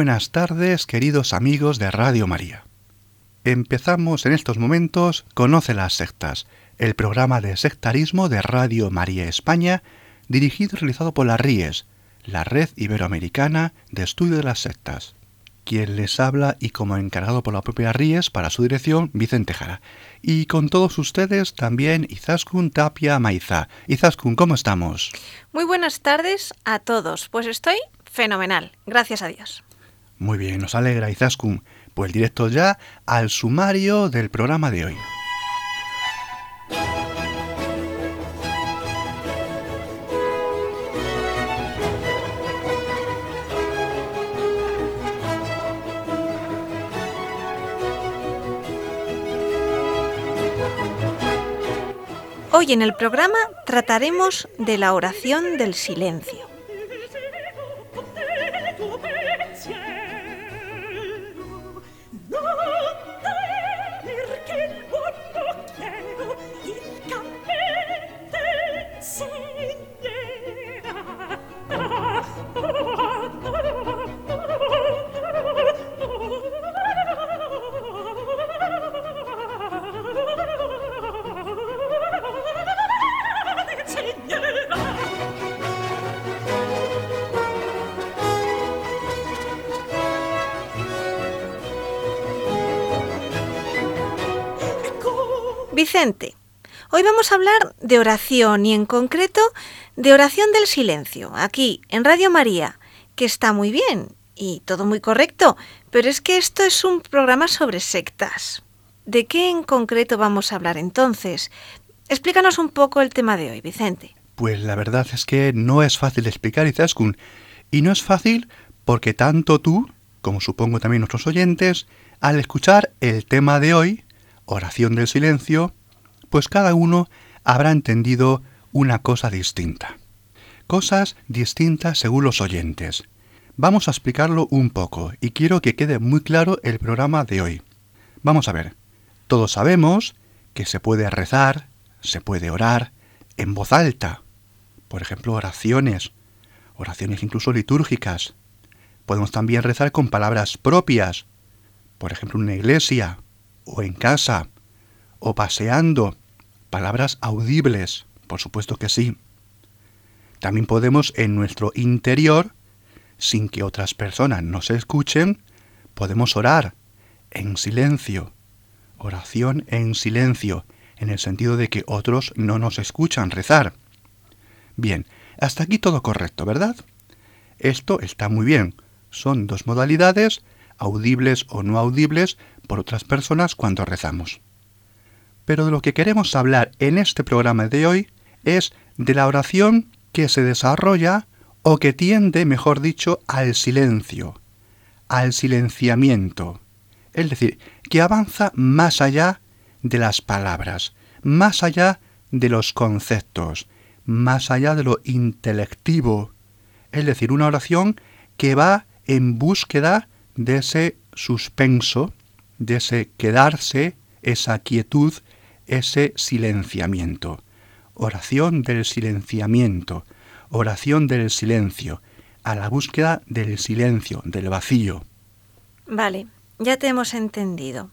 Buenas tardes, queridos amigos de Radio María. Empezamos en estos momentos Conoce las sectas, el programa de sectarismo de Radio María España, dirigido y realizado por la RIES, la Red Iberoamericana de Estudio de las Sectas. Quien les habla y como encargado por la propia RIES para su dirección, Vicente Jara. Y con todos ustedes también Izaskun Tapia Maiza. Izaskun, ¿cómo estamos? Muy buenas tardes a todos. Pues estoy Fenomenal, gracias a Dios. Muy bien, nos alegra Izaskun. Pues directo ya al sumario del programa de hoy. Hoy en el programa trataremos de la oración del silencio. Hoy vamos a hablar de oración y en concreto de oración del silencio, aquí en Radio María, que está muy bien y todo muy correcto, pero es que esto es un programa sobre sectas. ¿De qué en concreto vamos a hablar entonces? Explícanos un poco el tema de hoy, Vicente. Pues la verdad es que no es fácil explicar, Izaskun. Y no es fácil porque tanto tú, como supongo también nuestros oyentes, al escuchar el tema de hoy, oración del silencio, pues cada uno habrá entendido una cosa distinta. Cosas distintas según los oyentes. Vamos a explicarlo un poco y quiero que quede muy claro el programa de hoy. Vamos a ver. Todos sabemos que se puede rezar, se puede orar en voz alta. Por ejemplo, oraciones, oraciones incluso litúrgicas. Podemos también rezar con palabras propias, por ejemplo, en una iglesia, o en casa, o paseando, palabras audibles, por supuesto que sí. También podemos en nuestro interior, sin que otras personas nos escuchen, podemos orar en silencio. Oración en silencio, en el sentido de que otros no nos escuchan rezar. Bien, hasta aquí todo correcto, ¿verdad? Esto está muy bien. Son dos modalidades, audibles o no audibles, por otras personas cuando rezamos. Pero de lo que queremos hablar en este programa de hoy es de la oración que se desarrolla o que tiende, mejor dicho, al silencio, al silenciamiento. Es decir, que avanza más allá de las palabras, más allá de los conceptos, más allá de lo intelectivo. Es decir, una oración que va en búsqueda de ese suspenso, de ese quedarse, esa quietud, ese silenciamiento. Oración del silenciamiento, oración del silencio, a la búsqueda del silencio, del vacío. Vale, ya te hemos entendido.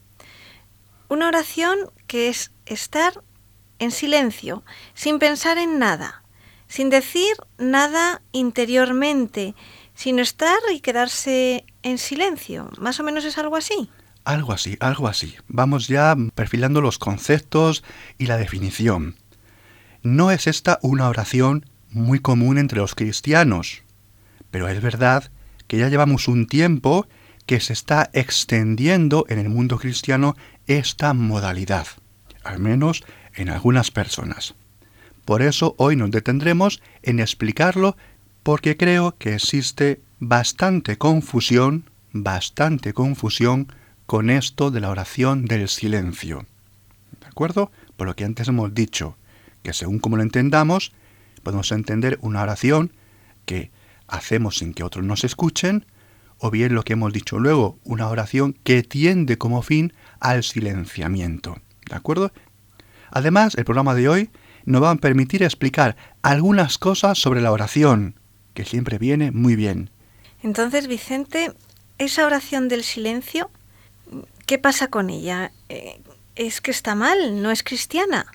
Una oración que es estar en silencio, sin pensar en nada, sin decir nada interiormente, sino estar y quedarse en silencio. ¿Más o menos es algo así? Algo así, algo así. Vamos ya perfilando los conceptos y la definición. No es esta una oración muy común entre los cristianos, pero es verdad que ya llevamos un tiempo que se está extendiendo en el mundo cristiano esta modalidad, al menos en algunas personas. Por eso hoy nos detendremos en explicarlo porque creo que existe bastante confusión, bastante confusión con esto de la oración del silencio. ¿De acuerdo? Por lo que antes hemos dicho, que según como lo entendamos, podemos entender una oración que hacemos sin que otros nos escuchen, o bien lo que hemos dicho luego, una oración que tiende como fin al silenciamiento. ¿De acuerdo? Además, el programa de hoy nos va a permitir explicar algunas cosas sobre la oración, que siempre viene muy bien. Entonces, Vicente, esa oración del silencio, ¿qué pasa con ella? Eh, ¿Es que está mal? ¿No es cristiana?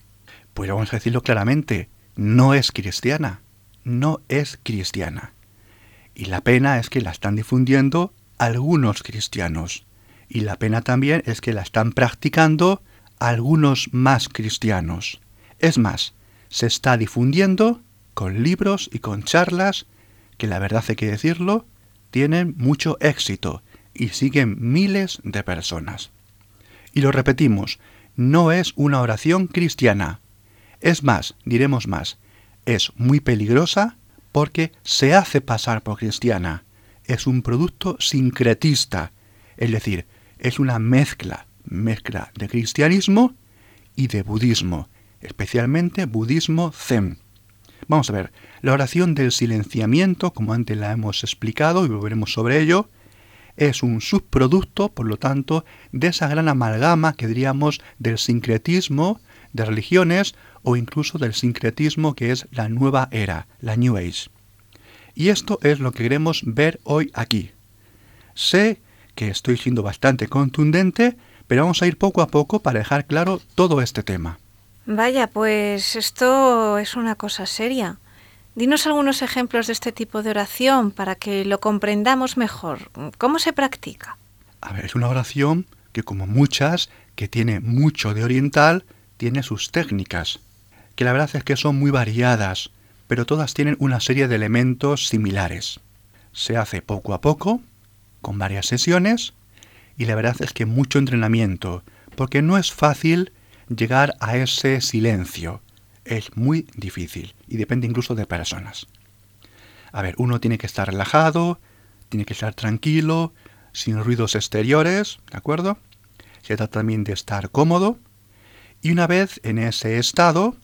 Pues vamos a decirlo claramente, no es cristiana, no es cristiana. Y la pena es que la están difundiendo algunos cristianos. Y la pena también es que la están practicando algunos más cristianos. Es más, se está difundiendo con libros y con charlas que la verdad hay que decirlo, tienen mucho éxito y siguen miles de personas. Y lo repetimos, no es una oración cristiana. Es más, diremos más, es muy peligrosa porque se hace pasar por cristiana. Es un producto sincretista, es decir, es una mezcla, mezcla de cristianismo y de budismo, especialmente budismo zen. Vamos a ver, la oración del silenciamiento, como antes la hemos explicado y volveremos sobre ello, es un subproducto, por lo tanto, de esa gran amalgama que diríamos del sincretismo de religiones o incluso del sincretismo que es la nueva era, la New Age. Y esto es lo que queremos ver hoy aquí. Sé que estoy siendo bastante contundente, pero vamos a ir poco a poco para dejar claro todo este tema. Vaya, pues esto es una cosa seria. Dinos algunos ejemplos de este tipo de oración para que lo comprendamos mejor. ¿Cómo se practica? A ver, es una oración que como muchas, que tiene mucho de oriental, tiene sus técnicas, que la verdad es que son muy variadas, pero todas tienen una serie de elementos similares. Se hace poco a poco, con varias sesiones, y la verdad es que mucho entrenamiento, porque no es fácil llegar a ese silencio. Es muy difícil y depende incluso de personas. A ver, uno tiene que estar relajado, tiene que estar tranquilo, sin ruidos exteriores, ¿de acuerdo? Se trata también de estar cómodo. Y una vez en ese estado,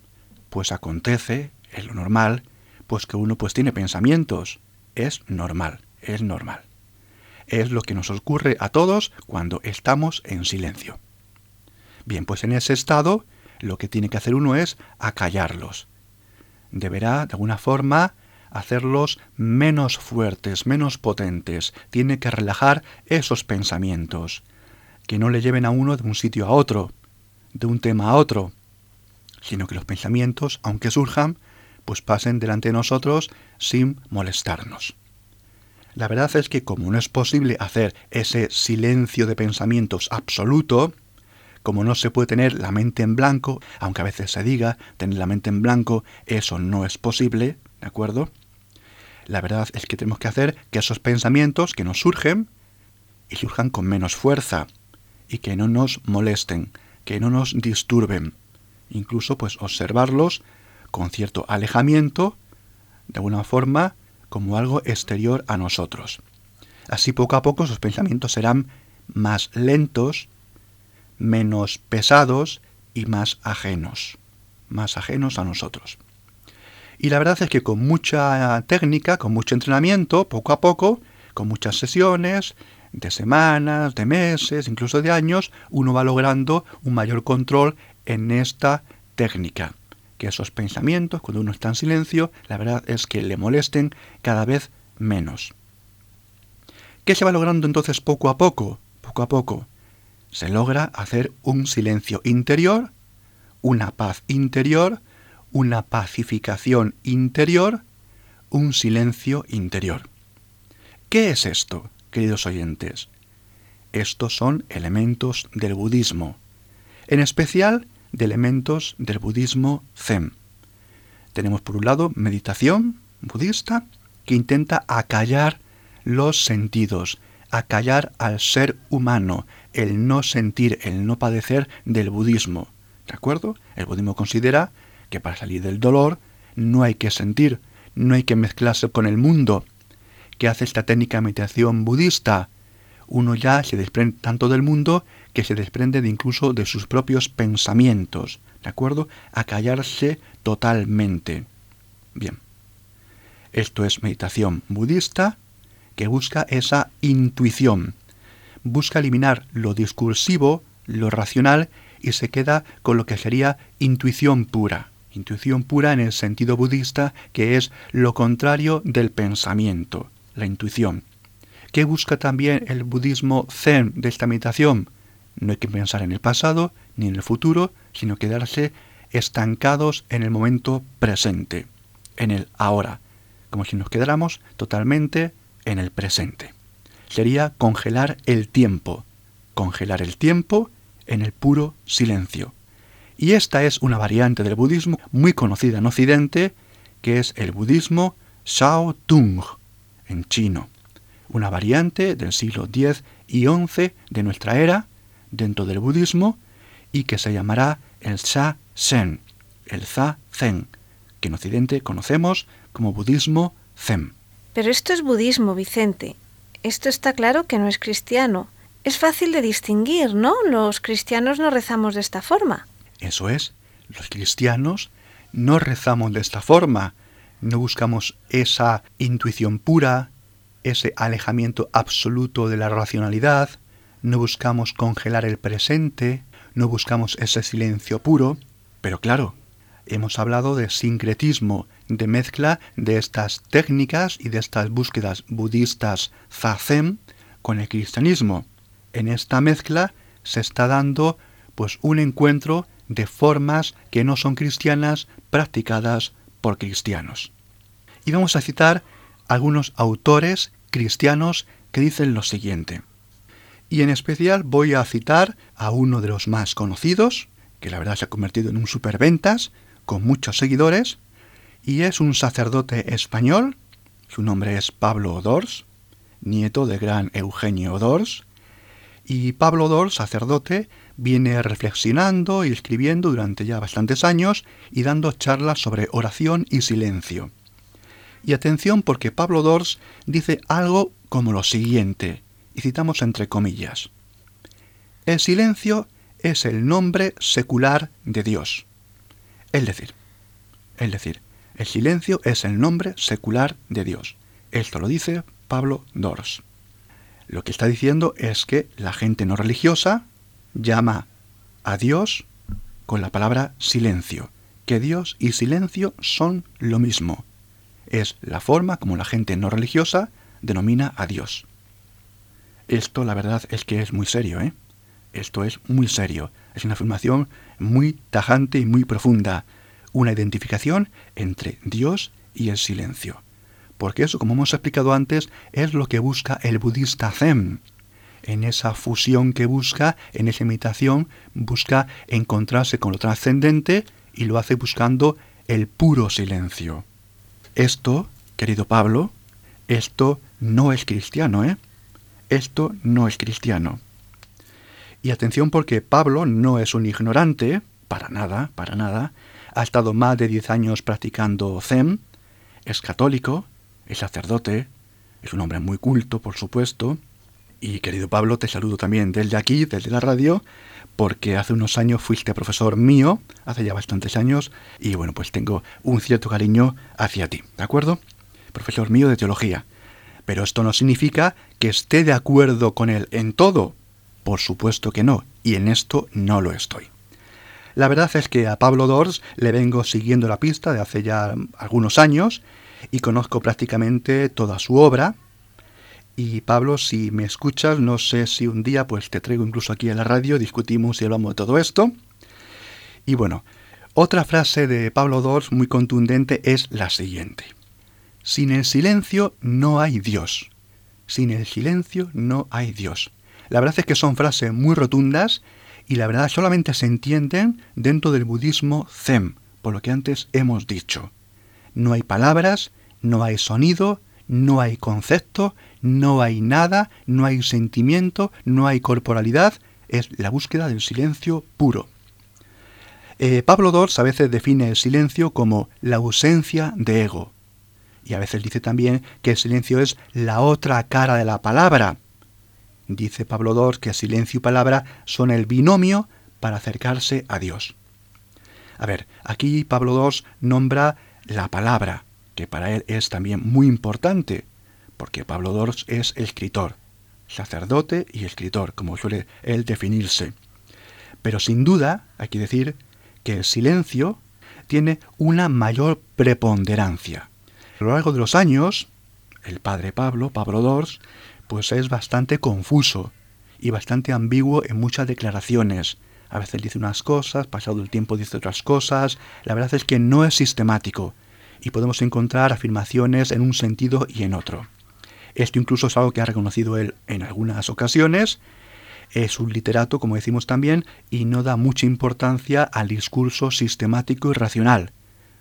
pues acontece, es lo normal, pues que uno pues tiene pensamientos. Es normal, es normal. Es lo que nos ocurre a todos cuando estamos en silencio. Bien, pues en ese estado lo que tiene que hacer uno es acallarlos. Deberá, de alguna forma, hacerlos menos fuertes, menos potentes. Tiene que relajar esos pensamientos, que no le lleven a uno de un sitio a otro, de un tema a otro, sino que los pensamientos, aunque surjan, pues pasen delante de nosotros sin molestarnos. La verdad es que como no es posible hacer ese silencio de pensamientos absoluto, como no se puede tener la mente en blanco, aunque a veces se diga tener la mente en blanco, eso no es posible, ¿de acuerdo? La verdad es que tenemos que hacer que esos pensamientos que nos surgen, y surjan con menos fuerza, y que no nos molesten, que no nos disturben. Incluso pues observarlos con cierto alejamiento, de alguna forma, como algo exterior a nosotros. Así poco a poco esos pensamientos serán más lentos, menos pesados y más ajenos, más ajenos a nosotros. Y la verdad es que con mucha técnica, con mucho entrenamiento, poco a poco, con muchas sesiones, de semanas, de meses, incluso de años, uno va logrando un mayor control en esta técnica. Que esos pensamientos, cuando uno está en silencio, la verdad es que le molesten cada vez menos. ¿Qué se va logrando entonces poco a poco? Poco a poco se logra hacer un silencio interior, una paz interior, una pacificación interior, un silencio interior. ¿Qué es esto, queridos oyentes? Estos son elementos del budismo, en especial de elementos del budismo zen. Tenemos por un lado meditación budista que intenta acallar los sentidos, acallar al ser humano, el no sentir, el no padecer del budismo. ¿De acuerdo? El budismo considera que para salir del dolor no hay que sentir, no hay que mezclarse con el mundo. que hace esta técnica de meditación budista? Uno ya se desprende tanto del mundo que se desprende de incluso de sus propios pensamientos, ¿de acuerdo? A callarse totalmente. Bien. Esto es meditación budista que busca esa intuición. Busca eliminar lo discursivo, lo racional y se queda con lo que sería intuición pura. Intuición pura en el sentido budista, que es lo contrario del pensamiento, la intuición. ¿Qué busca también el budismo zen de esta meditación? No hay que pensar en el pasado ni en el futuro, sino quedarse estancados en el momento presente, en el ahora, como si nos quedáramos totalmente en el presente. Sería congelar el tiempo, congelar el tiempo en el puro silencio. Y esta es una variante del budismo muy conocida en Occidente, que es el budismo Shao Tung, en chino. Una variante del siglo X y XI de nuestra era dentro del budismo y que se llamará el Sha Zen, el Za Zen, que en Occidente conocemos como budismo Zen. Pero esto es budismo, Vicente. Esto está claro que no es cristiano. Es fácil de distinguir, ¿no? Los cristianos no rezamos de esta forma. Eso es, los cristianos no rezamos de esta forma, no buscamos esa intuición pura, ese alejamiento absoluto de la racionalidad, no buscamos congelar el presente, no buscamos ese silencio puro, pero claro, hemos hablado de sincretismo, de mezcla de estas técnicas y de estas búsquedas budistas zazen con el cristianismo. En esta mezcla se está dando pues un encuentro de formas que no son cristianas practicadas por cristianos. Y vamos a citar algunos autores cristianos que dicen lo siguiente. Y en especial voy a citar a uno de los más conocidos, que la verdad se ha convertido en un superventas, con muchos seguidores, y es un sacerdote español, su nombre es Pablo Odors, nieto de gran Eugenio Odors, y Pablo Odors, sacerdote, viene reflexionando y escribiendo durante ya bastantes años y dando charlas sobre oración y silencio. Y atención porque Pablo Dors dice algo como lo siguiente, y citamos entre comillas. El silencio es el nombre secular de Dios. Es decir, es decir, el silencio es el nombre secular de Dios. Esto lo dice Pablo Dors. Lo que está diciendo es que la gente no religiosa llama a Dios con la palabra silencio, que Dios y silencio son lo mismo. Es la forma como la gente no religiosa denomina a Dios. Esto la verdad es que es muy serio, ¿eh? Esto es muy serio. Es una afirmación muy tajante y muy profunda. Una identificación entre Dios y el silencio. Porque eso, como hemos explicado antes, es lo que busca el budista Zen en esa fusión que busca, en esa imitación, busca encontrarse con lo trascendente y lo hace buscando el puro silencio. Esto, querido Pablo, esto no es cristiano, ¿eh? Esto no es cristiano. Y atención porque Pablo no es un ignorante, para nada, para nada. Ha estado más de 10 años practicando Zen, es católico, es sacerdote, es un hombre muy culto, por supuesto, y querido Pablo, te saludo también desde aquí, desde la radio, porque hace unos años fuiste profesor mío, hace ya bastantes años, y bueno, pues tengo un cierto cariño hacia ti, ¿de acuerdo? Profesor mío de teología. Pero esto no significa que esté de acuerdo con él en todo. Por supuesto que no, y en esto no lo estoy. La verdad es que a Pablo Dors le vengo siguiendo la pista de hace ya algunos años y conozco prácticamente toda su obra, y Pablo, si me escuchas, no sé si un día pues te traigo incluso aquí a la radio, discutimos y hablamos de todo esto. Y bueno, otra frase de Pablo Dors muy contundente es la siguiente. Sin el silencio no hay Dios. Sin el silencio no hay Dios. La verdad es que son frases muy rotundas y la verdad solamente se entienden dentro del budismo Zen, por lo que antes hemos dicho. No hay palabras, no hay sonido, no hay concepto, no hay nada, no hay sentimiento, no hay corporalidad, es la búsqueda del silencio puro. Eh, Pablo Dors a veces define el silencio como la ausencia de ego. Y a veces dice también que el silencio es la otra cara de la palabra. Dice Pablo Dors que silencio y palabra son el binomio para acercarse a Dios. A ver, aquí Pablo Dors nombra la palabra, que para él es también muy importante, porque Pablo Dors es escritor, sacerdote y escritor, como suele él definirse. Pero sin duda hay que decir que el silencio tiene una mayor preponderancia. A lo largo de los años, el padre Pablo, Pablo Dors, pues es bastante confuso y bastante ambiguo en muchas declaraciones. A veces dice unas cosas, pasado el tiempo dice otras cosas. La verdad es que no es sistemático y podemos encontrar afirmaciones en un sentido y en otro. Esto incluso es algo que ha reconocido él en algunas ocasiones. Es un literato, como decimos también, y no da mucha importancia al discurso sistemático y racional.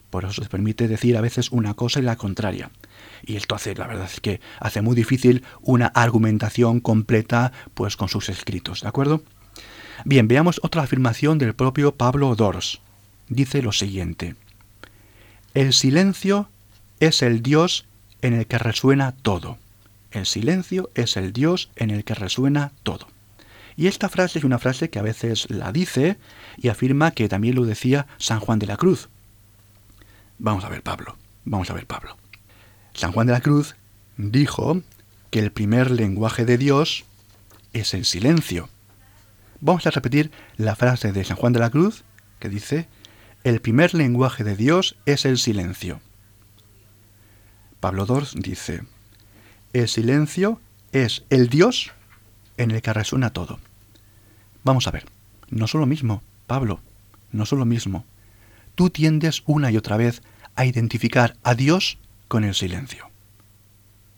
Por eso se permite decir a veces una cosa y la contraria. Y esto hace, la verdad es que hace muy difícil una argumentación completa pues con sus escritos, ¿de acuerdo? Bien, veamos otra afirmación del propio Pablo Dors. Dice lo siguiente. El silencio es el Dios en el que resuena todo. El silencio es el Dios en el que resuena todo. Y esta frase es una frase que a veces la dice y afirma que también lo decía San Juan de la Cruz. Vamos a ver, Pablo. Vamos a ver, Pablo. San Juan de la Cruz dijo que el primer lenguaje de Dios es el silencio. Vamos a repetir la frase de San Juan de la Cruz que dice, el primer lenguaje de Dios es el silencio. Pablo Dors dice, el silencio es el Dios en el que resuena todo. Vamos a ver, no son lo mismo, Pablo, no son lo mismo. Tú tiendes una y otra vez a identificar a Dios con el silencio.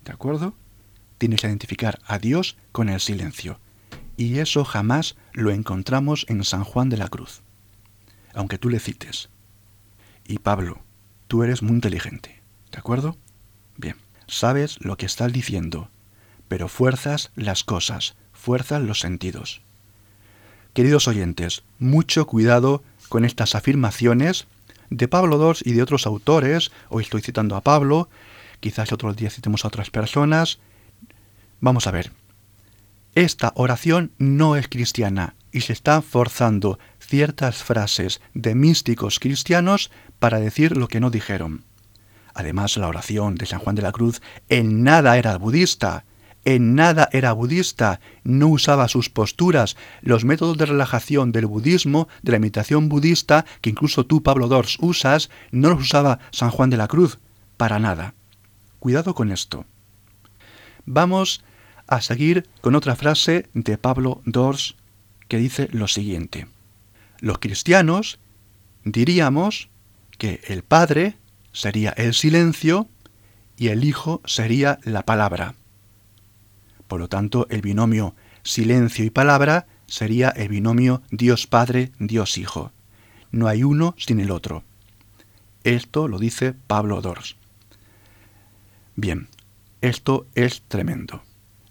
¿De acuerdo? Tienes que identificar a Dios con el silencio. Y eso jamás lo encontramos en San Juan de la Cruz. Aunque tú le cites. Y Pablo, tú eres muy inteligente. ¿De acuerdo? Bien sabes lo que estás diciendo, pero fuerzas las cosas, fuerzas los sentidos. Queridos oyentes, mucho cuidado con estas afirmaciones de Pablo II y de otros autores, hoy estoy citando a Pablo, quizás otros días citemos a otras personas. Vamos a ver, esta oración no es cristiana y se están forzando ciertas frases de místicos cristianos para decir lo que no dijeron. Además, la oración de San Juan de la Cruz en nada era budista, en nada era budista, no usaba sus posturas, los métodos de relajación del budismo, de la imitación budista, que incluso tú, Pablo Dors, usas, no los usaba San Juan de la Cruz, para nada. Cuidado con esto. Vamos a seguir con otra frase de Pablo Dors que dice lo siguiente. Los cristianos diríamos que el Padre sería el silencio y el Hijo sería la palabra. Por lo tanto, el binomio silencio y palabra sería el binomio Dios Padre, Dios Hijo. No hay uno sin el otro. Esto lo dice Pablo Dors. Bien, esto es tremendo.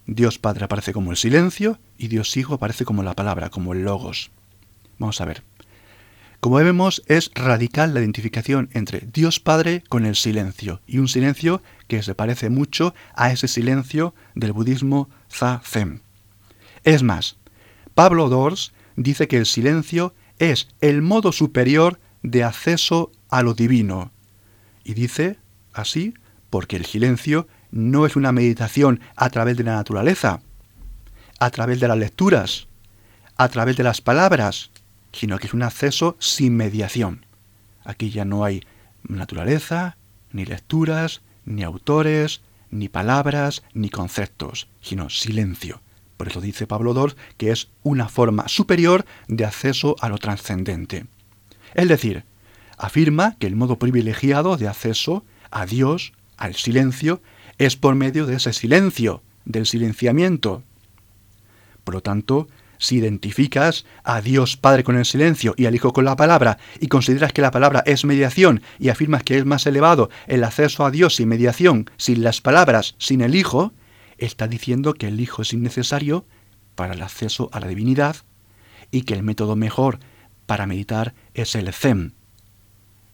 Dios Padre aparece como el silencio y Dios Hijo aparece como la palabra, como el logos. Vamos a ver. Como vemos, es radical la identificación entre Dios Padre con el silencio, y un silencio que se parece mucho a ese silencio del budismo Zazen. Es más, Pablo Dors dice que el silencio es el modo superior de acceso a lo divino. Y dice así porque el silencio no es una meditación a través de la naturaleza, a través de las lecturas, a través de las palabras, sino que es un acceso sin mediación. Aquí ya no hay naturaleza, ni lecturas, ni autores, ni palabras, ni conceptos, sino silencio. Por eso dice Pablo Dors que es una forma superior de acceso a lo trascendente. Es decir, afirma que el modo privilegiado de acceso a Dios, al silencio, es por medio de ese silencio, del silenciamiento. Por lo tanto, si identificas a Dios Padre con el silencio y al Hijo con la palabra y consideras que la palabra es mediación y afirmas que es más elevado el acceso a Dios sin mediación, sin las palabras, sin el Hijo, está diciendo que el Hijo es innecesario para el acceso a la divinidad y que el método mejor para meditar es el zen,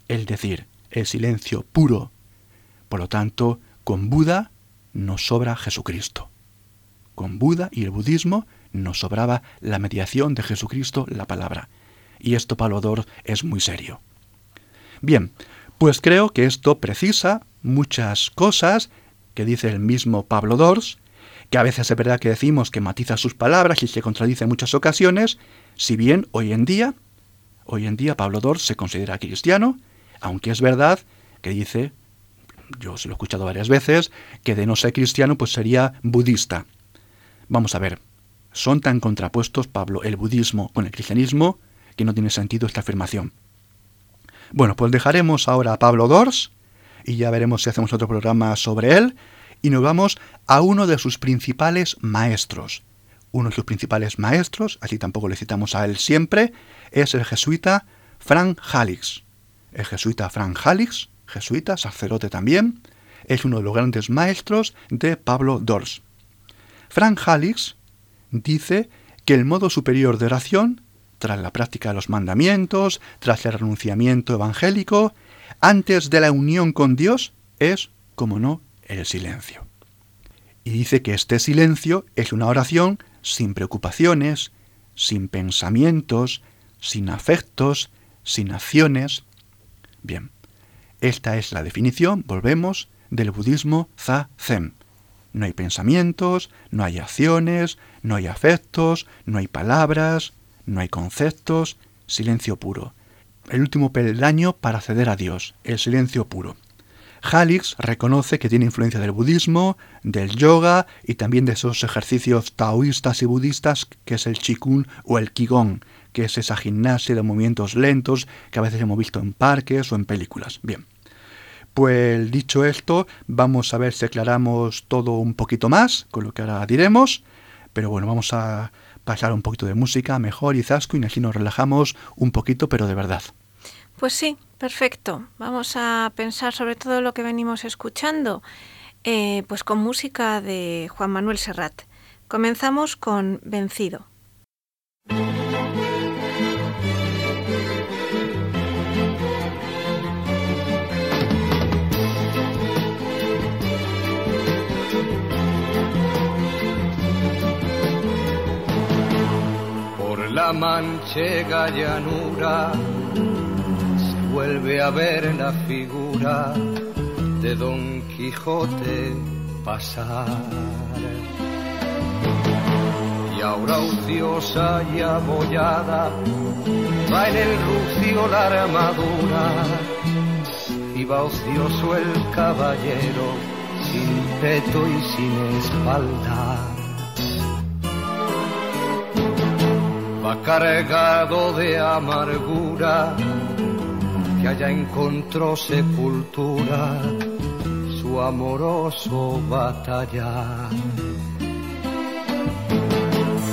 es decir, el silencio puro. Por lo tanto, con Buda nos sobra Jesucristo. Con Buda y el budismo nos sobraba la mediación de Jesucristo, la palabra. Y esto para Dors es muy serio. Bien, pues creo que esto precisa muchas cosas que dice el mismo Pablo Dors, que a veces es verdad que decimos que matiza sus palabras y se contradice en muchas ocasiones, si bien hoy en día, hoy en día Pablo Dors se considera cristiano, aunque es verdad que dice, yo se lo he escuchado varias veces, que de no ser cristiano pues sería budista. Vamos a ver, son tan contrapuestos, Pablo, el budismo con el cristianismo, que no tiene sentido esta afirmación. Bueno, pues dejaremos ahora a Pablo Dors y ya veremos si hacemos otro programa sobre él y nos vamos a uno de sus principales maestros. Uno de sus principales maestros, así tampoco le citamos a él siempre, es el jesuita Frank Halix. El jesuita Frank Halix, jesuita, sacerdote también, es uno de los grandes maestros de Pablo Dors. Frank Halix dice que el modo superior de oración, tras la práctica de los mandamientos, tras el renunciamiento evangélico, antes de la unión con Dios, es, como no, el silencio. Y dice que este silencio es una oración sin preocupaciones, sin pensamientos, sin afectos, sin acciones. Bien, esta es la definición, volvemos, del budismo Za-Zen. No hay pensamientos, no hay acciones, no hay afectos, no hay palabras, no hay conceptos, silencio puro. El último peldaño para acceder a Dios, el silencio puro. Halix reconoce que tiene influencia del budismo, del yoga y también de esos ejercicios taoístas y budistas que es el Qigong o el Qigong, que es esa gimnasia de movimientos lentos que a veces hemos visto en parques o en películas. Bien. Pues dicho esto, vamos a ver si aclaramos todo un poquito más, con lo que ahora diremos. Pero bueno, vamos a pasar un poquito de música mejor y zasco y así nos relajamos un poquito, pero de verdad. Pues sí, perfecto. Vamos a pensar sobre todo lo que venimos escuchando, eh, pues con música de Juan Manuel Serrat. Comenzamos con Vencido. La manchega llanura se vuelve a ver la figura de Don Quijote pasar. Y ahora ociosa y abollada va en el rucio la armadura y va ocioso el caballero sin peto y sin espalda va cargado de amargura, que allá encontró sepultura su amoroso batallar.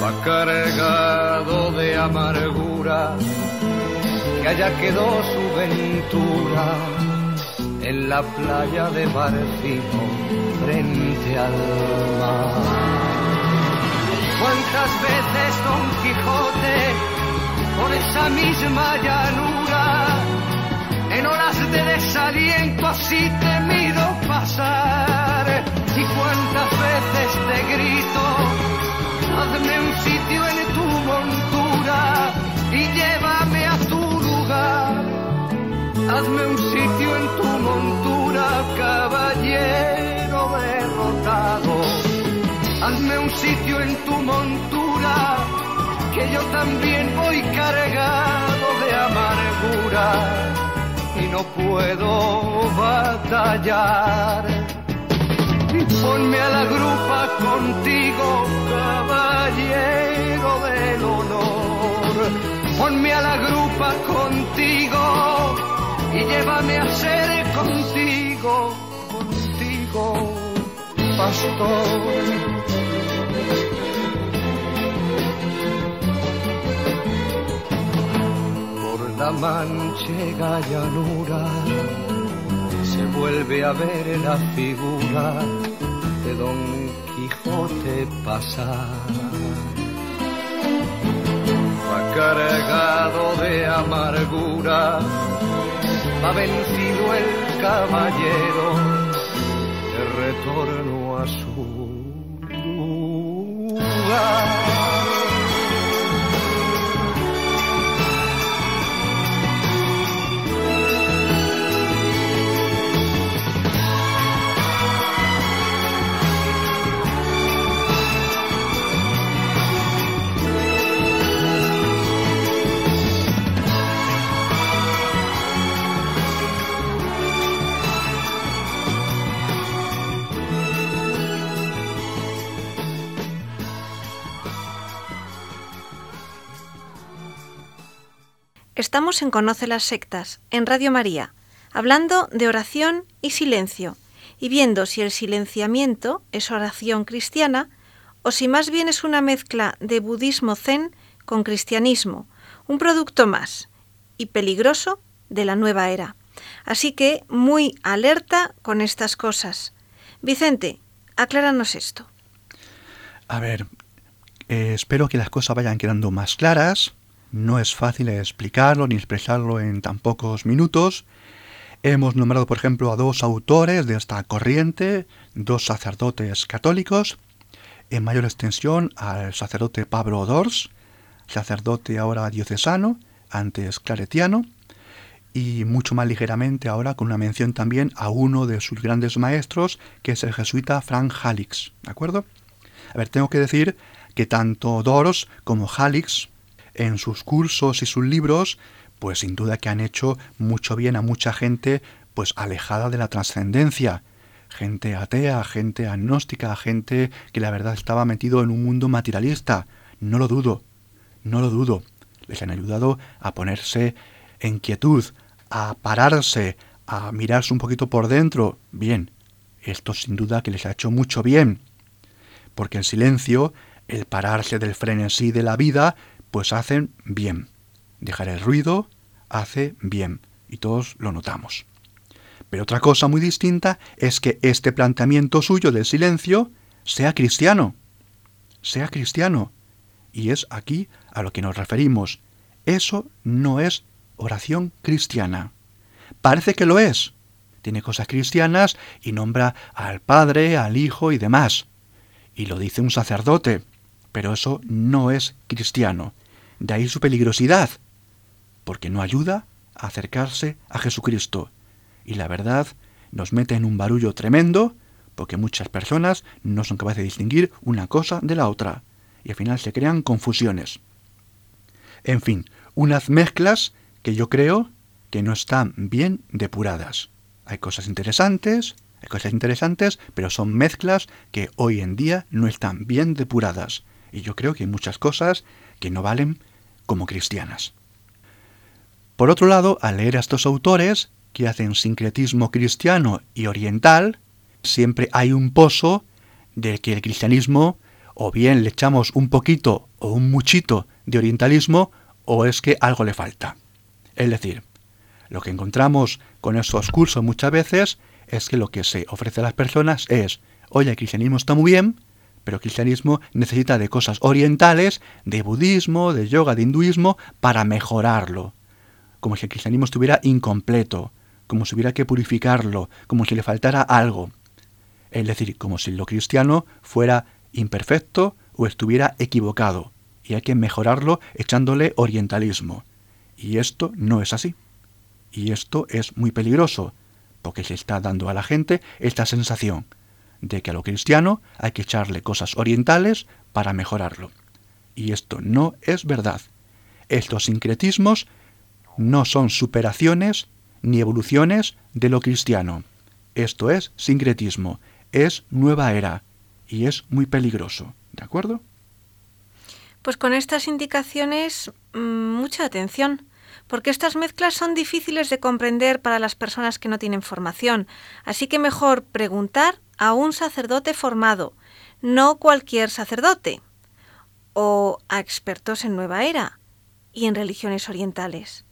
Va cargado de amargura, que allá quedó su ventura en la playa de Barcino frente al mar. Cuántas veces Don Quijote por esa misma llanura en horas de desaliento así temido pasar y cuántas veces te grito hazme un sitio en tu montura y llévame a tu lugar hazme un sitio en tu montura caballero derrotado hazme un sitio en tu montura, que yo también voy cargado de amargura y no puedo batallar. Ponme a la grupa contigo, caballero del honor. Ponme a la grupa contigo y llévame a ser contigo, contigo, pastor. la manchega llanura se vuelve a ver la figura de Don Quijote pasar. cargado de amargura, va vencido el caballero retorno a su lugar. Estamos en Conoce las Sectas, en Radio María, hablando de oración y silencio, y viendo si el silenciamiento es oración cristiana o si más bien es una mezcla de budismo zen con cristianismo, un producto más y peligroso de la nueva era. Así que muy alerta con estas cosas. Vicente, acláranos esto. A ver, eh, espero que las cosas vayan quedando más claras no es fácil explicarlo ni expresarlo en tan pocos minutos. Hemos nombrado, por ejemplo, a dos autores de esta corriente, dos sacerdotes católicos, en mayor extensión al sacerdote Pablo Dors, sacerdote ahora diocesano, antes claretiano, y mucho más ligeramente ahora con una mención también a uno de sus grandes maestros, que es el jesuita Frank Halix, ¿de acuerdo? A ver, tengo que decir que tanto Dors como Halix en sus cursos y sus libros, pues sin duda que han hecho mucho bien a mucha gente pues alejada de la trascendencia, gente atea, gente agnóstica, gente que la verdad estaba metido en un mundo materialista. No lo dudo, no lo dudo. Les han ayudado a ponerse en quietud, a pararse, a mirarse un poquito por dentro. Bien, esto sin duda que les ha hecho mucho bien, porque el silencio, el pararse del frenesí de la vida, pues hacen bien. Dejar el ruido hace bien y todos lo notamos. Pero otra cosa muy distinta es que este planteamiento suyo del silencio sea cristiano. Sea cristiano. Y es aquí a lo que nos referimos. Eso no es oración cristiana. Parece que lo es. Tiene cosas cristianas y nombra al Padre, al Hijo y demás. Y lo dice un sacerdote. Pero eso no es cristiano. De ahí su peligrosidad, porque no ayuda a acercarse a Jesucristo. Y la verdad nos mete en un barullo tremendo, porque muchas personas no son capaces de distinguir una cosa de la otra, y al final se crean confusiones. En fin, unas mezclas que yo creo que no están bien depuradas. Hay cosas interesantes, hay cosas interesantes, pero son mezclas que hoy en día no están bien depuradas. Y yo creo que hay muchas cosas que no valen como cristianas. Por otro lado, al leer a estos autores, que hacen sincretismo cristiano y oriental, siempre hay un pozo de que el cristianismo o bien le echamos un poquito o un muchito de orientalismo o es que algo le falta. Es decir, lo que encontramos con esos cursos muchas veces es que lo que se ofrece a las personas es, oye, el cristianismo está muy bien, pero el cristianismo necesita de cosas orientales, de budismo, de yoga, de hinduismo, para mejorarlo. Como si el cristianismo estuviera incompleto, como si hubiera que purificarlo, como si le faltara algo. Es decir, como si lo cristiano fuera imperfecto o estuviera equivocado, y hay que mejorarlo echándole orientalismo. Y esto no es así. Y esto es muy peligroso, porque se está dando a la gente esta sensación de que a lo cristiano hay que echarle cosas orientales para mejorarlo. Y esto no es verdad. Estos sincretismos no son superaciones ni evoluciones de lo cristiano. Esto es sincretismo, es nueva era y es muy peligroso. ¿De acuerdo? Pues con estas indicaciones, mm, mucha atención porque estas mezclas son difíciles de comprender para las personas que no tienen formación, así que mejor preguntar a un sacerdote formado, no cualquier sacerdote, o a expertos en nueva era y en religiones orientales.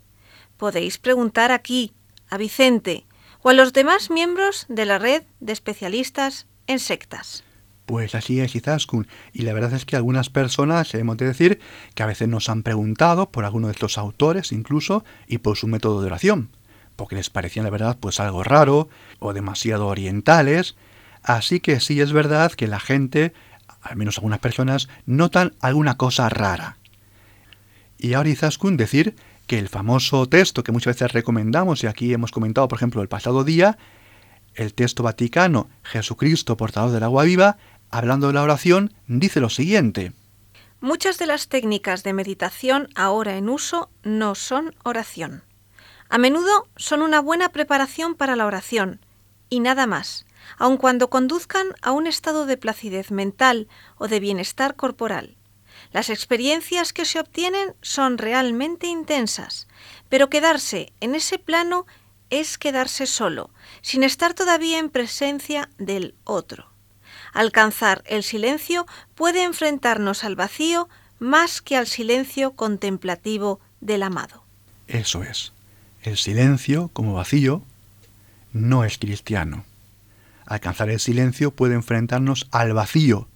Podéis preguntar aquí, a Vicente, o a los demás miembros de la red de especialistas en sectas. Pues así es, Izaskun. Y la verdad es que algunas personas, hemos de decir, que a veces nos han preguntado por alguno de estos autores incluso y por su método de oración, porque les parecían, la verdad, pues algo raro o demasiado orientales. Así que sí es verdad que la gente, al menos algunas personas, notan alguna cosa rara. Y ahora Izaskun decir que el famoso texto que muchas veces recomendamos, y aquí hemos comentado, por ejemplo, el pasado día, el texto vaticano Jesucristo, portador del agua viva, hablando de la oración, dice lo siguiente. Muchas de las técnicas de meditación ahora en uso no son oración. A menudo son una buena preparación para la oración, y nada más, aun cuando conduzcan a un estado de placidez mental o de bienestar corporal. Las experiencias que se obtienen son realmente intensas, pero quedarse en ese plano es quedarse solo, sin estar todavía en presencia del otro. Alcanzar el silencio puede enfrentarnos al vacío más que al silencio contemplativo del amado. Eso es. El silencio, como vacío, no es cristiano. Alcanzar el silencio puede enfrentarnos al vacío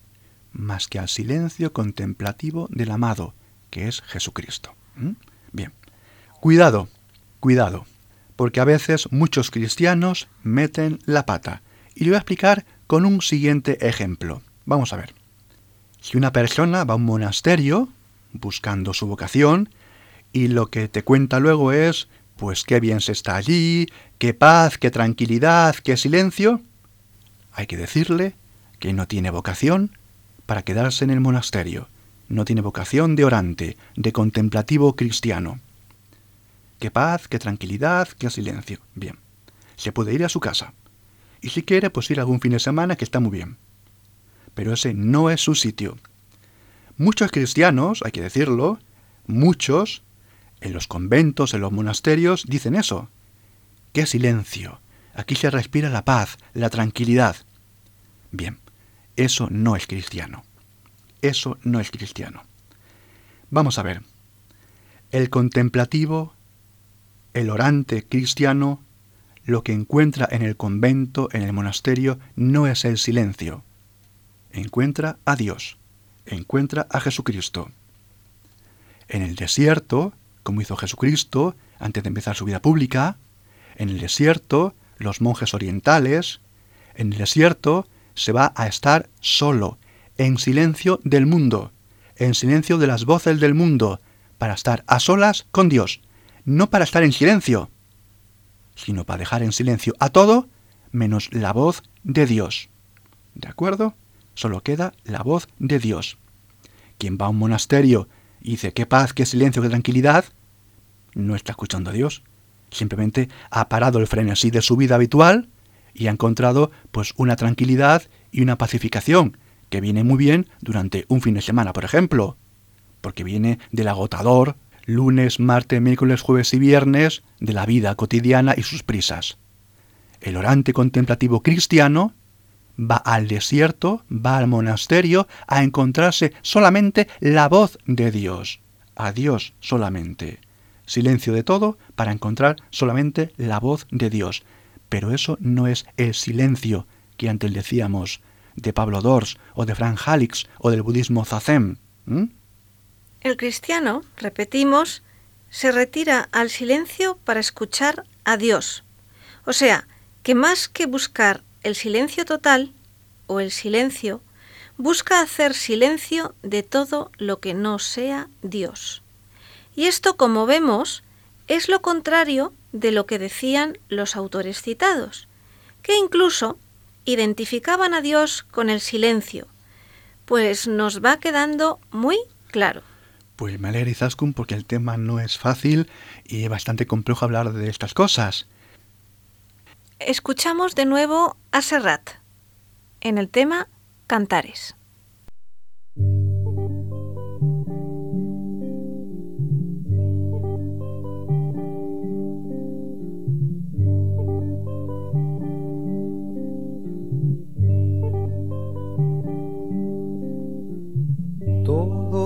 más que al silencio contemplativo del amado, que es Jesucristo. ¿Mm? Bien. Cuidado, cuidado, porque a veces muchos cristianos meten la pata. Y le voy a explicar con un siguiente ejemplo. Vamos a ver. Si una persona va a un monasterio buscando su vocación y lo que te cuenta luego es, pues qué bien se está allí, qué paz, qué tranquilidad, qué silencio, hay que decirle que no tiene vocación para quedarse en el monasterio, no tiene vocación de orante, de contemplativo cristiano. Qué paz, qué tranquilidad, qué silencio. Bien, se puede ir a su casa y si quiere, pues ir algún fin de semana que está muy bien. Pero ese no es su sitio. Muchos cristianos, hay que decirlo, muchos, en los conventos, en los monasterios, dicen eso. ¡Qué silencio! Aquí se respira la paz, la tranquilidad. Bien, eso no es cristiano. Eso no es cristiano. Vamos a ver. El contemplativo, el orante cristiano, lo que encuentra en el convento, en el monasterio, no es el silencio. Encuentra a Dios, encuentra a Jesucristo. En el desierto, como hizo Jesucristo antes de empezar su vida pública, en el desierto, los monjes orientales, en el desierto se va a estar solo, en silencio del mundo, en silencio de las voces del mundo, para estar a solas con Dios, no para estar en silencio, sino para dejar en silencio a todo menos la voz de Dios. ¿De acuerdo? Solo queda la voz de Dios. Quien va a un monasterio y dice qué paz, qué silencio, qué tranquilidad, no está escuchando a Dios. Simplemente ha parado el frenesí de su vida habitual y ha encontrado pues una tranquilidad y una pacificación que viene muy bien durante un fin de semana, por ejemplo, porque viene del agotador lunes, martes, miércoles, jueves y viernes de la vida cotidiana y sus prisas. El orante contemplativo cristiano va al desierto, va al monasterio a encontrarse solamente la voz de Dios, a Dios solamente. Silencio de todo para encontrar solamente la voz de Dios. Pero eso no es el silencio que antes decíamos de Pablo Dors o de Frank Halix o del budismo Zazen. El cristiano, repetimos, se retira al silencio para escuchar a Dios. O sea, que más que buscar el silencio total o el silencio, busca hacer silencio de todo lo que no sea Dios. Y esto, como vemos, es lo contrario de lo que decían los autores citados, que incluso identificaban a Dios con el silencio, pues nos va quedando muy claro. Pues me alegra Izaskun porque el tema no es fácil y es bastante complejo hablar de estas cosas. Escuchamos de nuevo a Serrat en el tema Cantares.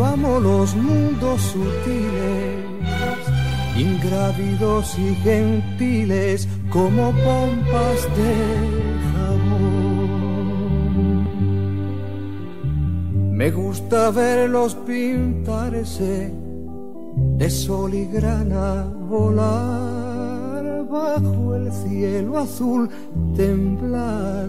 Yo amo los mundos sutiles, ingrávidos y gentiles como pompas de jabón. Me gusta verlos pintarse de sol y grana volar bajo el cielo azul, temblar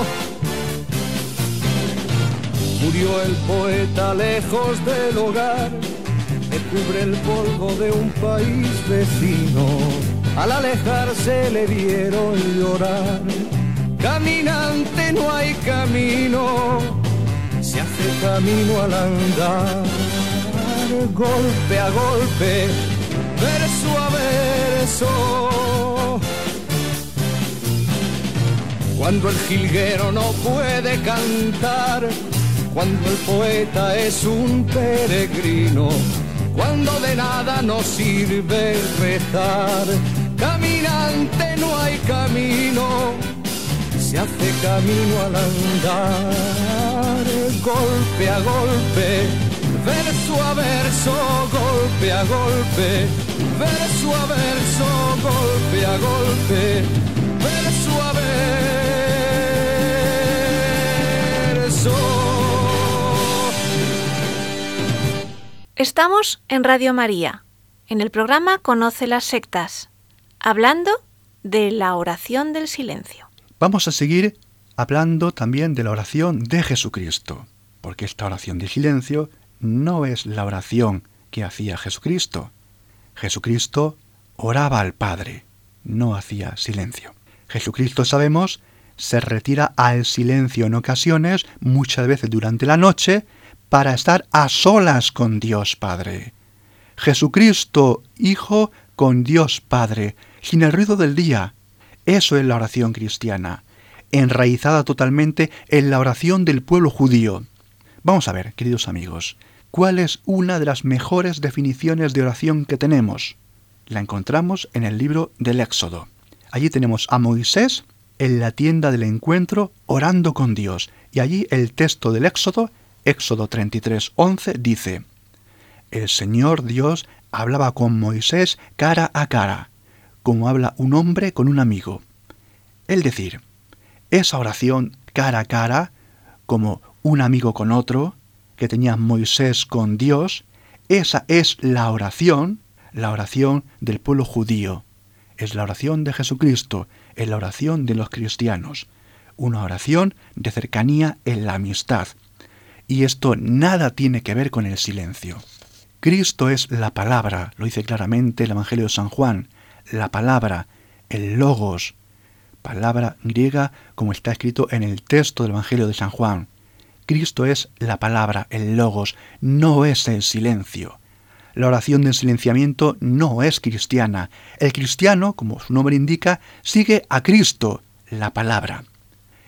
Murió el poeta lejos del hogar, me cubre el polvo de un país vecino. Al alejarse le vieron llorar. Caminante no hay camino, se hace camino al andar golpe a golpe, verso a verso. Cuando el jilguero no puede cantar, cuando el poeta es un peregrino, cuando de nada nos sirve rezar, caminante no hay camino, se hace camino al andar, golpe a golpe verso a verso, golpe a golpe, verso a verso, golpe a golpe, verso a verso. Estamos en Radio María, en el programa Conoce las sectas, hablando de la oración del silencio. Vamos a seguir hablando también de la oración de Jesucristo, porque esta oración de silencio no es la oración que hacía Jesucristo. Jesucristo oraba al Padre, no hacía silencio. Jesucristo, sabemos, se retira al silencio en ocasiones, muchas veces durante la noche, para estar a solas con Dios Padre. Jesucristo, Hijo, con Dios Padre, sin el ruido del día. Eso es la oración cristiana, enraizada totalmente en la oración del pueblo judío. Vamos a ver, queridos amigos, ¿Cuál es una de las mejores definiciones de oración que tenemos? La encontramos en el libro del Éxodo. Allí tenemos a Moisés en la tienda del encuentro orando con Dios. Y allí el texto del Éxodo, Éxodo 33, 11, dice, El Señor Dios hablaba con Moisés cara a cara, como habla un hombre con un amigo. Es decir, esa oración cara a cara, como un amigo con otro, que tenía Moisés con Dios, esa es la oración, la oración del pueblo judío. Es la oración de Jesucristo, es la oración de los cristianos. Una oración de cercanía en la amistad. Y esto nada tiene que ver con el silencio. Cristo es la palabra, lo dice claramente el Evangelio de San Juan, la palabra, el logos, palabra griega como está escrito en el texto del Evangelio de San Juan. Cristo es la palabra, el logos, no es el silencio. La oración de silenciamiento no es cristiana. El cristiano, como su nombre indica, sigue a Cristo, la palabra.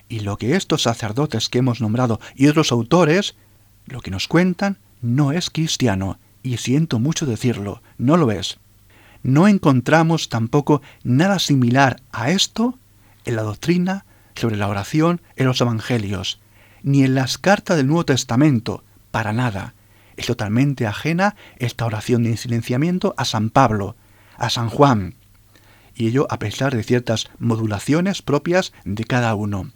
Y lo que estos sacerdotes que hemos nombrado y otros autores, lo que nos cuentan, no es cristiano, y siento mucho decirlo, no lo es. No encontramos tampoco nada similar a esto en la doctrina sobre la oración en los evangelios ni en las cartas del Nuevo Testamento, para nada. Es totalmente ajena esta oración de silenciamiento a San Pablo, a San Juan, y ello a pesar de ciertas modulaciones propias de cada uno.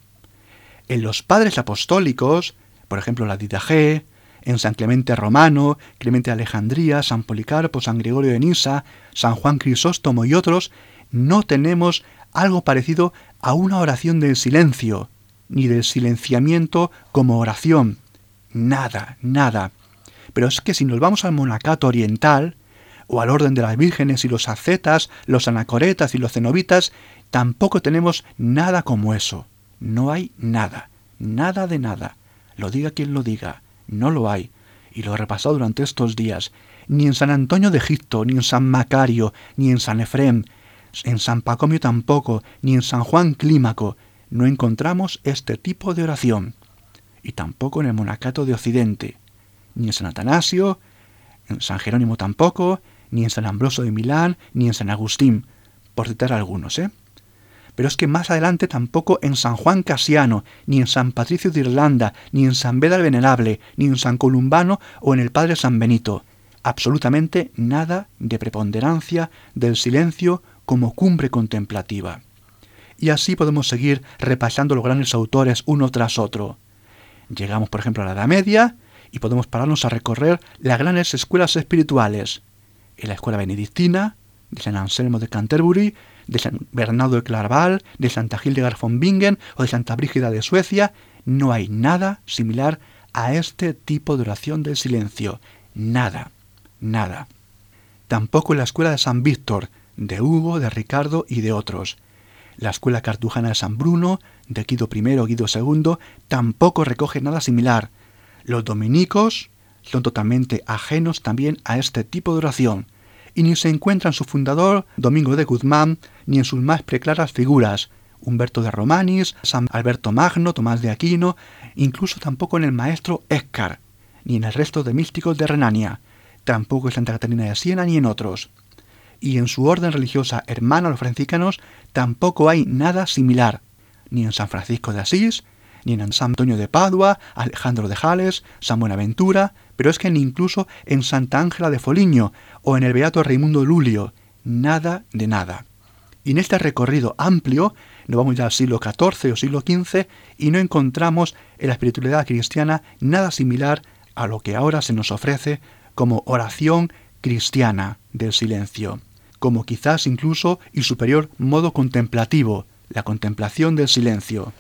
En los padres apostólicos, por ejemplo la G, en San Clemente Romano, Clemente Alejandría, San Policarpo, San Gregorio de Nisa, San Juan Crisóstomo y otros, no tenemos algo parecido a una oración del silencio, ni del silenciamiento como oración. Nada, nada. Pero es que si nos vamos al monacato oriental, o al orden de las vírgenes y los ascetas, los anacoretas y los cenobitas, tampoco tenemos nada como eso. No hay nada, nada de nada. Lo diga quien lo diga, no lo hay. Y lo he repasado durante estos días. Ni en San Antonio de Egipto, ni en San Macario, ni en San Efrem, en San Pacomio tampoco, ni en San Juan Clímaco, no encontramos este tipo de oración. Y tampoco en el monacato de Occidente, ni en San Atanasio, en San Jerónimo tampoco, ni en San Ambroso de Milán, ni en San Agustín, por citar algunos, ¿eh? Pero es que más adelante tampoco en San Juan Casiano, ni en San Patricio de Irlanda, ni en San Beda el Venerable, ni en San Columbano o en el Padre San Benito. Absolutamente nada de preponderancia del silencio como cumbre contemplativa. Y así podemos seguir repasando los grandes autores uno tras otro. Llegamos, por ejemplo, a la Edad Media y podemos pararnos a recorrer las grandes escuelas espirituales, en la escuela benedictina, de San Anselmo de Canterbury, de San Bernardo de Claraval, de Santa Hildegard von Bingen o de Santa Brígida de Suecia, no hay nada similar a este tipo de oración del silencio. Nada, nada. Tampoco en la escuela de San Víctor, de Hugo, de Ricardo y de otros. La escuela cartujana de San Bruno, de Guido I Guido II, tampoco recoge nada similar. Los dominicos, son totalmente ajenos también a este tipo de oración, y ni se encuentra en su fundador, Domingo de Guzmán, ni en sus más preclaras figuras, Humberto de Romanis, San Alberto Magno, Tomás de Aquino, incluso tampoco en el maestro Escar, ni en el resto de místicos de Renania, tampoco en Santa Catarina de Siena ni en otros. Y en su orden religiosa hermana los franciscanos tampoco hay nada similar, ni en San Francisco de Asís, ni en San Antonio de Padua, Alejandro de Jales, San Buenaventura, pero es que ni incluso en Santa Ángela de Foligno o en el Beato Raimundo Lulio, nada de nada. Y en este recorrido amplio, nos vamos ya al siglo XIV o siglo XV y no encontramos en la espiritualidad cristiana nada similar a lo que ahora se nos ofrece como oración cristiana del silencio, como quizás incluso y superior modo contemplativo, la contemplación del silencio.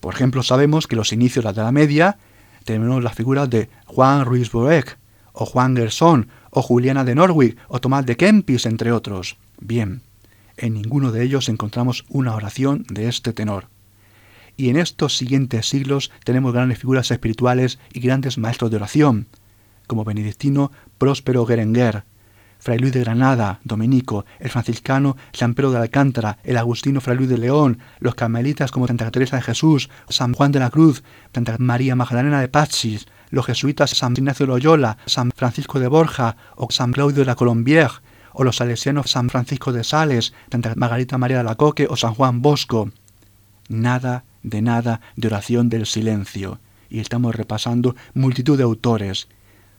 Por ejemplo, sabemos que los inicios de la Edad Media tenemos las figuras de Juan Ruiz Boeck, o Juan Gerson, o Juliana de Norwich, o Tomás de Kempis, entre otros. Bien, en ninguno de ellos encontramos una oración de este tenor. Y en estos siguientes siglos tenemos grandes figuras espirituales y grandes maestros de oración, como Benedictino Próspero Gerenger, Fray Luis de Granada, Dominico, el franciscano San Pedro de Alcántara, el agustino Fray Luis de León, los carmelitas como Santa Teresa de Jesús, San Juan de la Cruz, Santa María Magdalena de Pachis, los jesuitas San Ignacio de Loyola, San Francisco de Borja o San Claudio de la Colombière, o los salesianos San Francisco de Sales, Santa Margarita María de la Coque o San Juan Bosco. Nada de nada de oración del silencio. Y estamos repasando multitud de autores,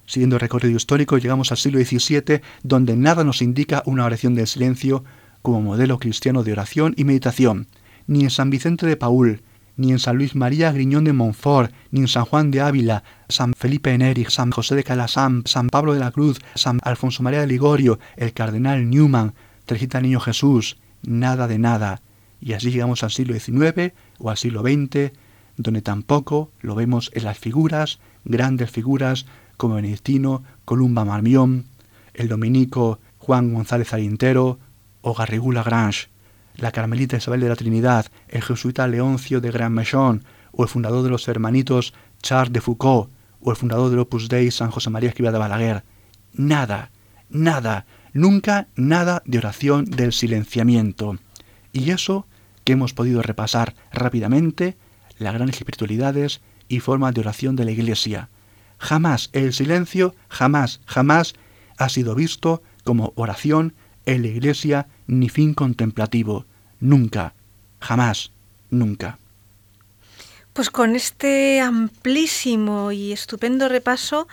Siguiendo el recorrido histórico, llegamos al siglo XVII, donde nada nos indica una oración del silencio como modelo cristiano de oración y meditación, ni en San Vicente de Paul, ni en San Luis María Griñón de Montfort, ni en San Juan de Ávila, San Felipe Neri, San José de Calasam, San Pablo de la Cruz, San Alfonso María de Ligorio, el cardenal Newman, Teresita Niño Jesús, nada de nada. Y así llegamos al siglo XIX o al siglo XX, donde tampoco lo vemos en las figuras, grandes figuras como Benedictino, Columba Marmión, el dominico Juan González Alintero o Garrigou Lagrange, la carmelita Isabel de la Trinidad, el jesuita Leoncio de Grand Mechon o el fundador de los hermanitos Charles de Foucault o el fundador del Opus Dei San José María Escriba de Balaguer. Nada, nada, nunca nada de oración del silenciamiento. Y eso que hemos podido repasar rápidamente, las grandes espiritualidades y formas de oración de la Iglesia. Jamás el silencio, jamás, jamás ha sido visto como oración en la iglesia ni fin contemplativo. Nunca, jamás, nunca. Pues con este amplísimo y estupendo repaso,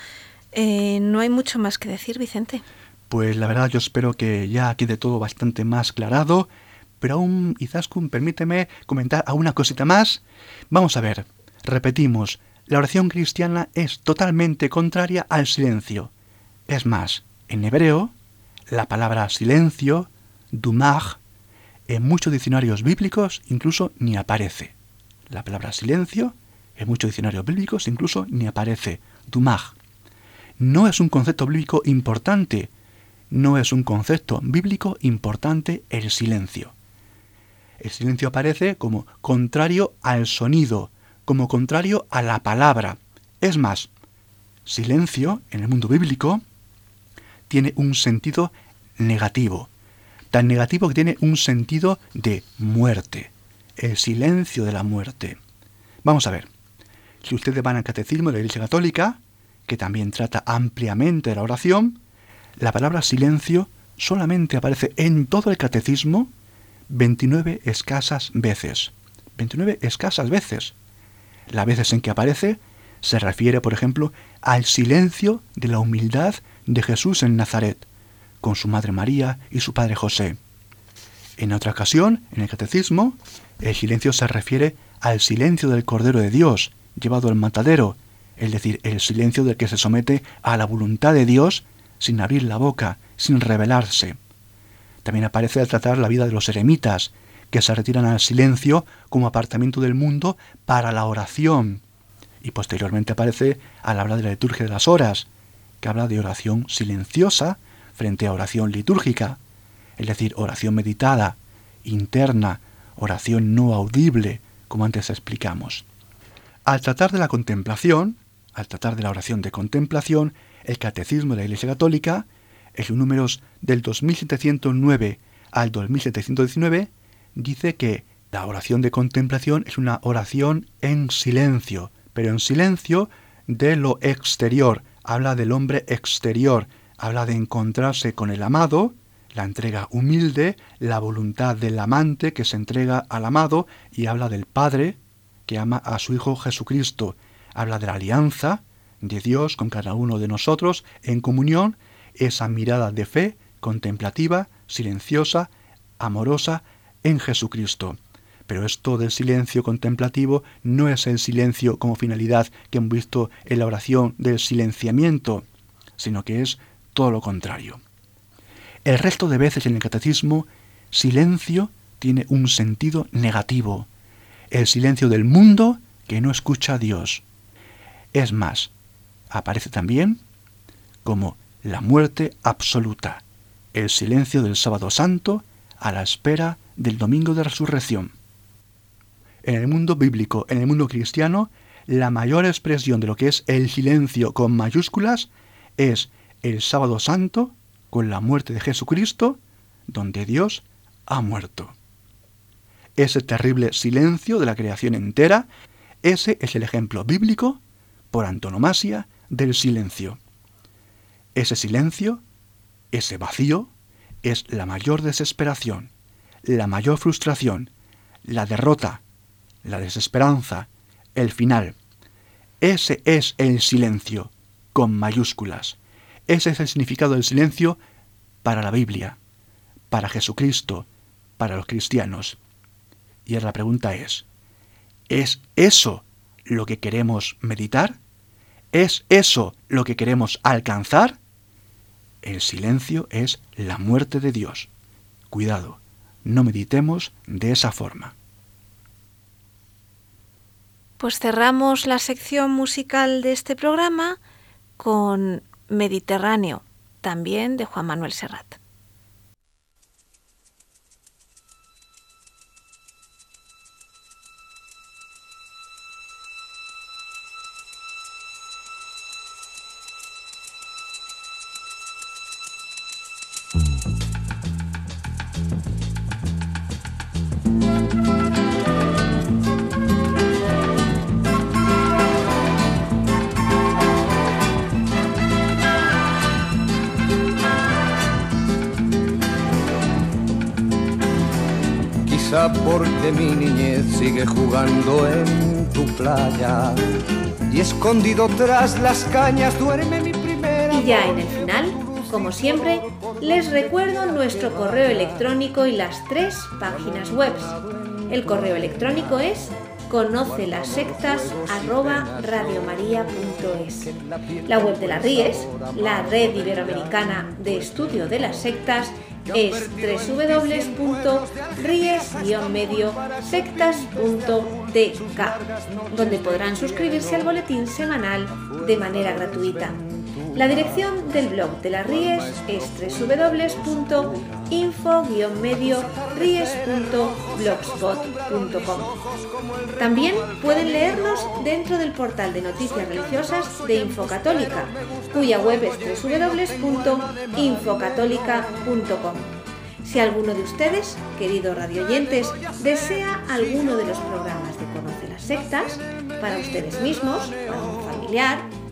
eh, no hay mucho más que decir, Vicente. Pues la verdad yo espero que ya quede todo bastante más clarado, pero aún, Izaskun, permíteme comentar a una cosita más. Vamos a ver, repetimos, la oración cristiana es totalmente contraria al silencio. Es más, en hebreo, la palabra silencio, dumag, en muchos diccionarios bíblicos incluso ni aparece. La palabra silencio en muchos diccionarios bíblicos incluso ni aparece. Dumag. No es un concepto bíblico importante. No es un concepto bíblico importante el silencio. El silencio aparece como contrario al sonido, como contrario a la palabra. Es más, silencio en el mundo bíblico tiene un sentido negativo, tan negativo que tiene un sentido de muerte, el silencio de la muerte. Vamos a ver, si ustedes van al catecismo de la Iglesia Católica, que también trata ampliamente de la oración, la palabra silencio solamente aparece en todo el catecismo 29 escasas veces. 29 escasas veces. Las veces en que aparece se refiere, por ejemplo, al silencio de la humildad de Jesús en Nazaret, con su madre María y su padre José. En otra ocasión, en el Catecismo, el silencio se refiere al silencio del Cordero de Dios, llevado al matadero, es decir, el silencio del que se somete a la voluntad de Dios sin abrir la boca, sin rebelarse. También aparece al tratar la vida de los eremitas, que se retiran al silencio como apartamiento del mundo para la oración. Y posteriormente aparece al hablar de la liturgia de las horas, que habla de oración silenciosa frente a oración litúrgica, es decir, oración meditada, interna, oración no audible, como antes explicamos. Al tratar de la contemplación, al tratar de la oración de contemplación, el Catecismo de la Iglesia Católica, en sus números del 2709 al 2719, dice que la oración de contemplación es una oración en silencio, pero en silencio de lo exterior, habla del hombre exterior, habla de encontrarse con el amado, la entrega humilde, la voluntad del amante que se entrega al amado y habla del Padre que ama a su Hijo Jesucristo, habla de la alianza de Dios con cada uno de nosotros en comunión, esa mirada de fe contemplativa, silenciosa, amorosa en Jesucristo. Pero esto del silencio contemplativo no es el silencio como finalidad que hemos visto en la oración del silenciamiento, sino que es todo lo contrario. El resto de veces en el catecismo, silencio tiene un sentido negativo, el silencio del mundo que no escucha a Dios. Es más, aparece también como la muerte absoluta, el silencio del sábado santo a la espera del domingo de resurrección. En el mundo bíblico, en el mundo cristiano, la mayor expresión de lo que es el silencio con mayúsculas es el sábado santo con la muerte de Jesucristo, donde Dios ha muerto. Ese terrible silencio de la creación entera, ese es el ejemplo bíblico, por antonomasia, del silencio. Ese silencio, ese vacío, es la mayor desesperación, la mayor frustración, la derrota, la desesperanza, el final. Ese es el silencio, con mayúsculas. Ese es el significado del silencio para la Biblia, para Jesucristo, para los cristianos. Y la pregunta es, ¿es eso lo que queremos meditar? ¿Es eso lo que queremos alcanzar? El silencio es la muerte de Dios. Cuidado, no meditemos de esa forma. Pues cerramos la sección musical de este programa con Mediterráneo, también de Juan Manuel Serrat. Sigue jugando en tu playa. Y escondido tras las cañas duerme mi primera. Y ya en el final, como siempre, les recuerdo nuestro correo electrónico y las tres páginas web. El correo electrónico es conoce las sectas arroba radiomaria.es. La web de la RIES, la Red Iberoamericana de Estudio de las Sectas, es www.ries-sectas.dk, donde podrán suscribirse al boletín semanal de manera gratuita. La dirección del blog de las Ries es www.info-medio-ries.blogspot.com. También pueden leernos dentro del portal de noticias religiosas de Infocatólica, cuya web es www.infocatólica.com. Si alguno de ustedes, queridos radioyentes, desea alguno de los programas de Conoce las Sectas, para ustedes mismos, para un familiar,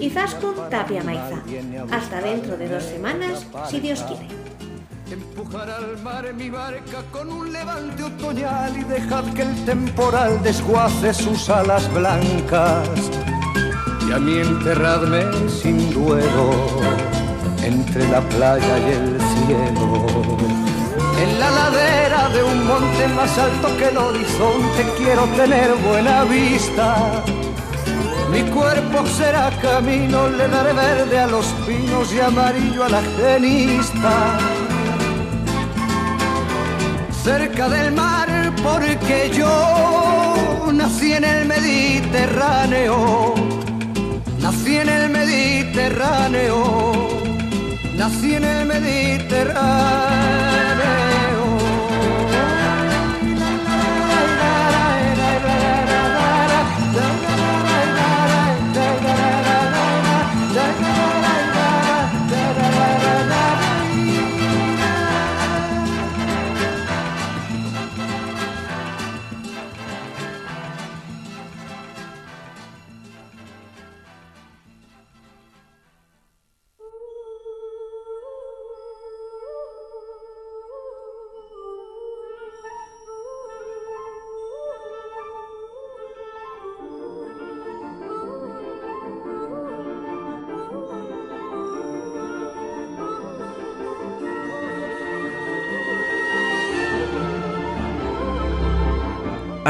Izaskun Tapia Maiza. Hasta dentro de dos semanas, si Dios quiere. Empujar al mar mi barca con un levante otoñal y dejad que el temporal desguace sus alas blancas. Y a mí enterradme sin duelo entre la playa y el cielo. En la ladera de un monte más alto que el horizonte quiero tener buena vista. Mi cuerpo será camino, le daré verde a los pinos y amarillo a la genista. Cerca del mar, porque yo nací en el Mediterráneo. Nací en el Mediterráneo. Nací en el Mediterráneo.